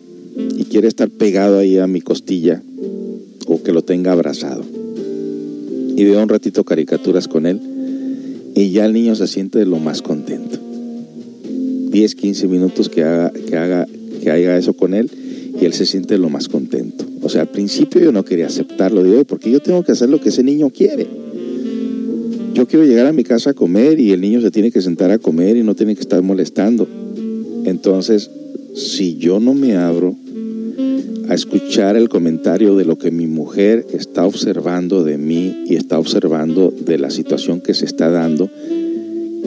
y quiere estar pegado ahí a mi costilla que lo tenga abrazado. Y veo un ratito caricaturas con él y ya el niño se siente lo más contento. 10, 15 minutos que haga, que haga que haga eso con él y él se siente lo más contento. O sea, al principio yo no quería aceptarlo, digo, porque yo tengo que hacer lo que ese niño quiere. Yo quiero llegar a mi casa a comer y el niño se tiene que sentar a comer y no tiene que estar molestando. Entonces, si yo no me abro a escuchar el comentario de lo que mi mujer está observando de mí y está observando de la situación que se está dando,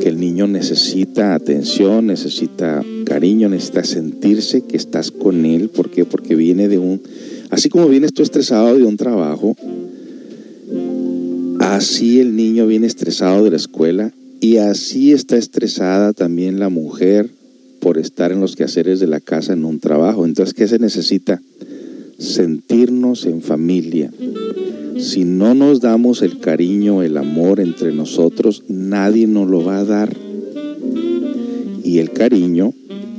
que el niño necesita atención, necesita cariño, necesita sentirse que estás con él. ¿Por qué? Porque viene de un... Así como vienes tú estresado de un trabajo, así el niño viene estresado de la escuela y así está estresada también la mujer por estar en los quehaceres de la casa en un trabajo. Entonces, ¿qué se necesita? Sentirnos en familia si no nos damos el cariño, el amor entre nosotros, nadie nos lo va a dar. Y el cariño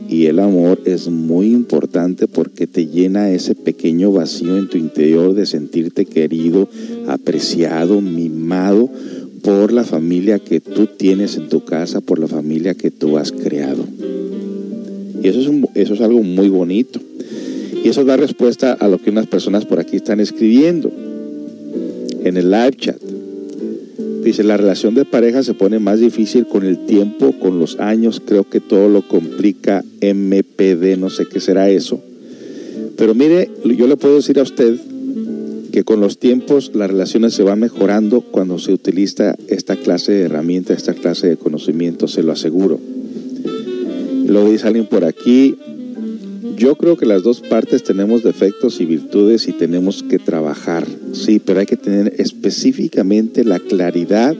y el amor es muy importante porque te llena ese pequeño vacío en tu interior de sentirte querido, apreciado, mimado por la familia que tú tienes en tu casa, por la familia que tú has creado. Y eso es, eso es algo muy bonito. Y eso da respuesta a lo que unas personas por aquí están escribiendo en el live chat. Dice, la relación de pareja se pone más difícil con el tiempo, con los años, creo que todo lo complica MPD, no sé qué será eso. Pero mire, yo le puedo decir a usted que con los tiempos las relaciones se van mejorando cuando se utiliza esta clase de herramienta, esta clase de conocimiento, se lo aseguro. Lo dice alguien por aquí, yo creo que las dos partes tenemos defectos y virtudes y tenemos que trabajar, sí, pero hay que tener específicamente la claridad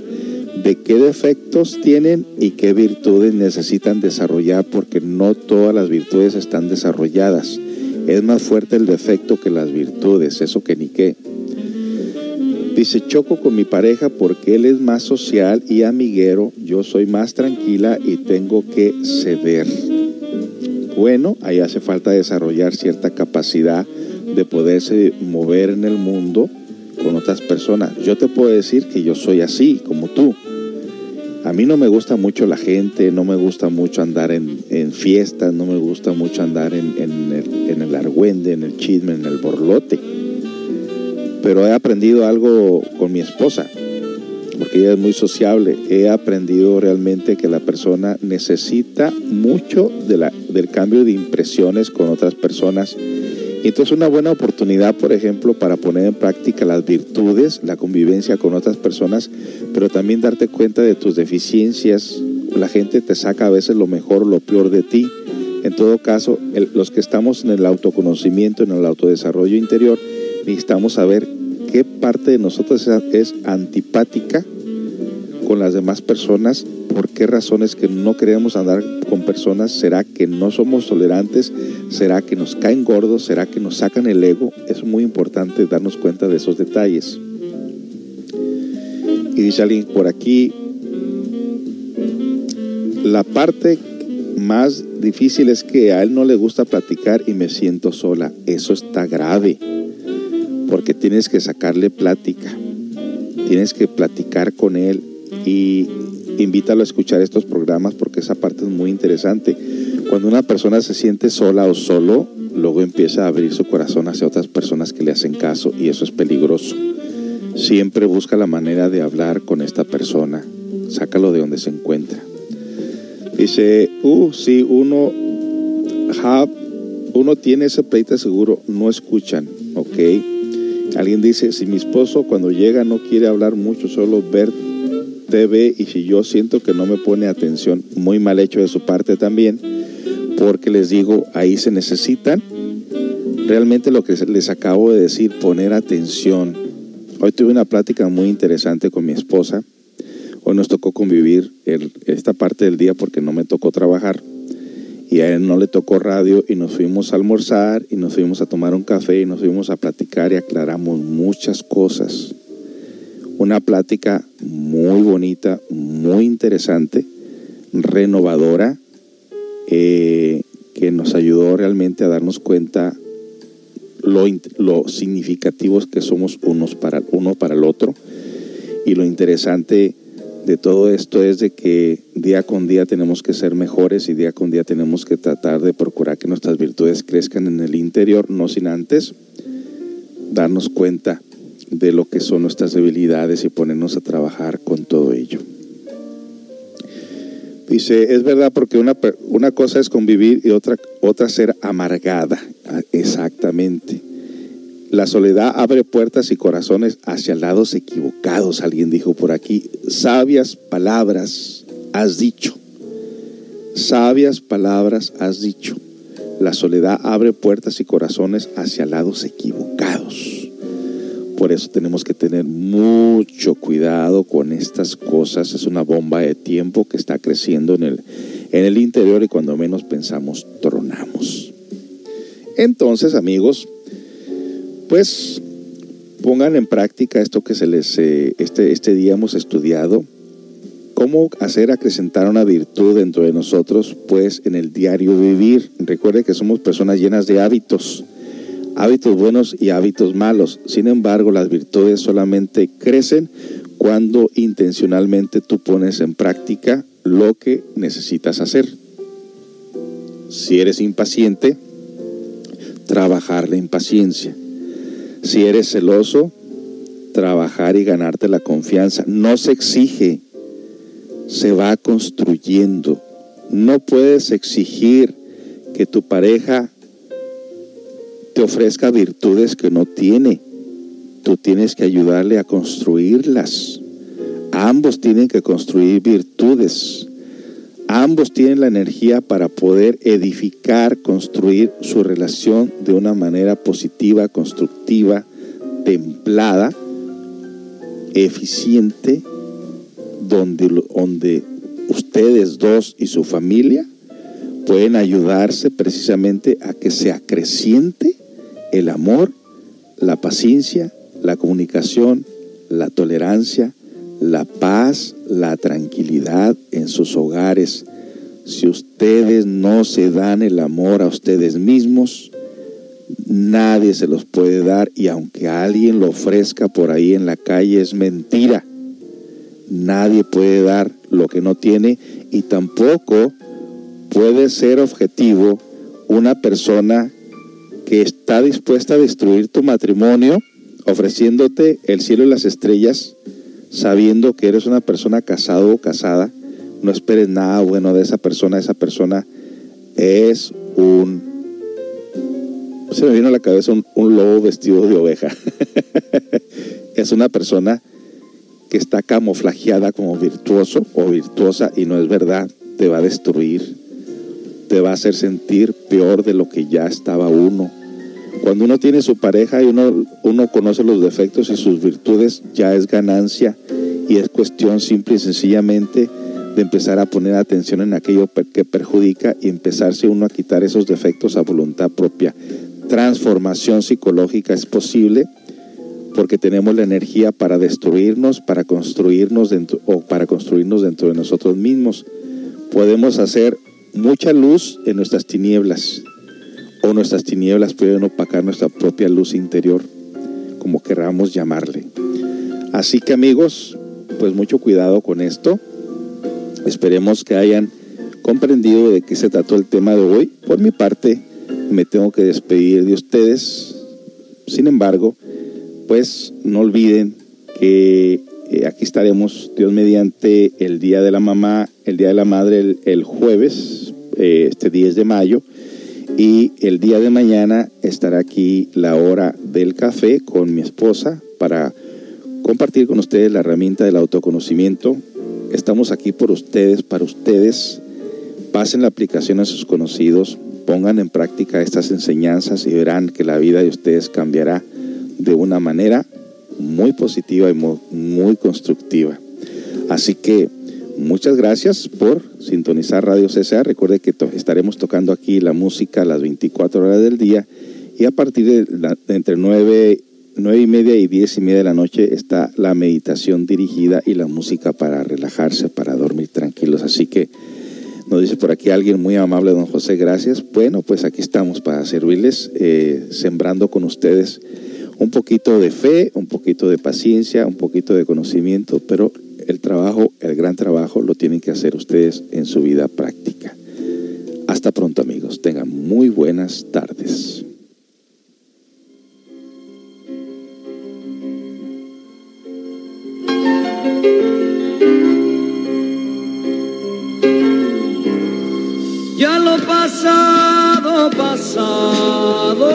de qué defectos tienen y qué virtudes necesitan desarrollar, porque no todas las virtudes están desarrolladas. Es más fuerte el defecto que las virtudes, eso que ni qué. Dice, choco con mi pareja porque él es más social y amiguero, yo soy más tranquila y tengo que ceder bueno, ahí hace falta desarrollar cierta capacidad de poderse mover en el mundo con otras personas. Yo te puedo decir que yo soy así, como tú. A mí no me gusta mucho la gente, no me gusta mucho andar en, fiestas, no me gusta mucho andar en, el, en el argüende, en el chisme, en el borlote. Pero he aprendido algo con mi esposa porque ella es muy sociable. He aprendido realmente que la persona necesita mucho de la, del cambio de impresiones con otras personas Y entonces una buena oportunidad, por ejemplo, para poner en práctica las virtudes, la convivencia con otras personas, pero también darte cuenta de tus deficiencias. La gente te saca a veces lo mejor lo peor de ti. En todo caso, los que estamos en el autoconocimiento, en el autodesarrollo interior, necesitamos saber qué parte de nosotros es- antipática con las demás personas, por qué razones que no queremos andar con personas, será que no somos tolerantes, será que nos caen gordos, será que nos sacan el ego, es muy importante darnos cuenta de esos detalles. Y dice alguien por aquí, la parte más difícil es que a él no le gusta platicar y me siento sola, eso está grave, porque tienes que sacarle plática, tienes que platicar con él y invítalo a escuchar estos programas porque esa parte es muy interesante. Cuando una persona se siente sola o solo, luego empieza a abrir su corazón hacia otras personas que le hacen caso y eso es peligroso. Siempre busca la manera de hablar con esta persona, sácalo de donde se encuentra. Dice, uh, si uno, uno tiene ese pleito seguro, no escuchan, ¿ok? Alguien dice, si mi esposo cuando llega no quiere hablar mucho, solo ver TV y si yo siento que no me pone atención, muy mal hecho de su parte también, porque les digo, ahí se necesitan realmente lo que les acabo de decir, poner atención. Hoy tuve una plática muy interesante con mi esposa. Hoy nos tocó convivir esta parte del día porque no me tocó trabajar y a él no le tocó radio y nos fuimos a almorzar y nos fuimos a tomar un café y nos fuimos a platicar y aclaramos muchas cosas. Una plática muy bonita, muy interesante, renovadora, eh, que nos ayudó realmente a darnos cuenta lo, lo significativos que somos unos para, uno para el otro. Y lo interesante de todo esto es de que día con día tenemos que ser mejores y día con día tenemos que tratar de procurar que nuestras virtudes crezcan en el interior, no sin antes darnos cuenta de lo que son nuestras debilidades y ponernos a trabajar con todo ello. Dice, es verdad porque una, una cosa es convivir y otra, otra ser amargada. Ah, Exactamente. La soledad abre puertas y corazones hacia lados equivocados, alguien dijo por aquí. Sabias palabras has dicho. Sabias palabras has dicho. La soledad abre puertas y corazones hacia lados equivocados. Por eso tenemos que tener mucho cuidado con estas cosas. Es una bomba de tiempo que está creciendo en el, en el interior y cuando menos pensamos, tronamos. Entonces, amigos, pues pongan en práctica esto que se les eh, este, este día hemos estudiado. ¿Cómo hacer acrecentar una virtud dentro de nosotros? Pues en el diario vivir. Recuerde que somos personas llenas de hábitos, hábitos buenos y hábitos malos. Sin embargo, las virtudes solamente crecen cuando intencionalmente tú pones en práctica lo que necesitas hacer. Si eres impaciente, trabajar la impaciencia. Si eres celoso, trabajar y ganarte la confianza. No se exige, se va construyendo. No puedes exigir que tu pareja te ofrezca virtudes que no tiene. Tú tienes que ayudarle a construirlas. Ambos tienen que construir virtudes. Ambos tienen la energía para poder edificar, construir su relación de una manera positiva, constructiva, templada, eficiente, donde, ustedes dos y su familia pueden ayudarse precisamente a que se acreciente el amor, la paciencia, la comunicación, la tolerancia, la paz, la tranquilidad en sus hogares. Si ustedes no se dan el amor a ustedes mismos, nadie se los puede dar y aunque alguien lo ofrezca por ahí en la calle es mentira. Nadie puede dar lo que no tiene y tampoco puede ser objetivo una persona que está dispuesta a destruir tu matrimonio ofreciéndote el cielo y las estrellas sabiendo que eres una persona casado o casada, no esperes nada bueno de esa persona. Esa persona es un se me vino a la cabeza un, un lobo vestido de oveja. es una persona que está camuflajeada como virtuoso o virtuosa y no es verdad, te va a destruir, te va a hacer sentir peor de lo que ya estaba uno. Cuando uno tiene su pareja y uno, uno conoce los defectos y sus virtudes, ya es ganancia y es cuestión simple y sencillamente de empezar a poner atención en aquello que perjudica y empezarse uno a quitar esos defectos a voluntad propia. Transformación psicológica es posible porque tenemos la energía para destruirnos, para construirnos dentro, o para construirnos dentro de nosotros mismos. Podemos hacer mucha luz en nuestras tinieblas o nuestras tinieblas pueden opacar nuestra propia luz interior, como queramos llamarle. Así que amigos, pues mucho cuidado con esto. Esperemos que hayan comprendido de qué se trató el tema de hoy. Por mi parte, me tengo que despedir de ustedes. Sin embargo, pues no olviden que eh, aquí estaremos, Dios mediante, el Día de la Mamá, el Día de la Madre, el, jueves, eh, este 10 de mayo. Y el día de mañana estará aquí la hora del café con mi esposa para compartir con ustedes la herramienta del autoconocimiento. Estamos aquí por ustedes, para ustedes. Pasen la aplicación a sus conocidos, pongan en práctica estas enseñanzas y verán que la vida de ustedes cambiará de una manera muy positiva y muy, constructiva. Así que muchas gracias por sintonizar Radio CSA. Recuerde que estaremos tocando aquí la música las 24 horas del día y a partir de, la, entre 9, 9 y media y 10 y media de la noche está la meditación dirigida y la música para relajarse, para dormir tranquilos. Así que nos dice por aquí alguien muy amable, don José, gracias. Bueno, pues aquí estamos para servirles, eh, sembrando con ustedes un poquito de fe, un poquito de paciencia, un poquito de conocimiento, pero el trabajo, el gran trabajo, lo tienen que hacer ustedes en su vida práctica. Hasta pronto amigos, tengan muy buenas tardes. Ya lo pasado, pasado,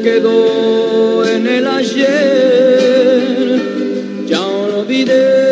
Quedó en el ayer. Ya olvidé.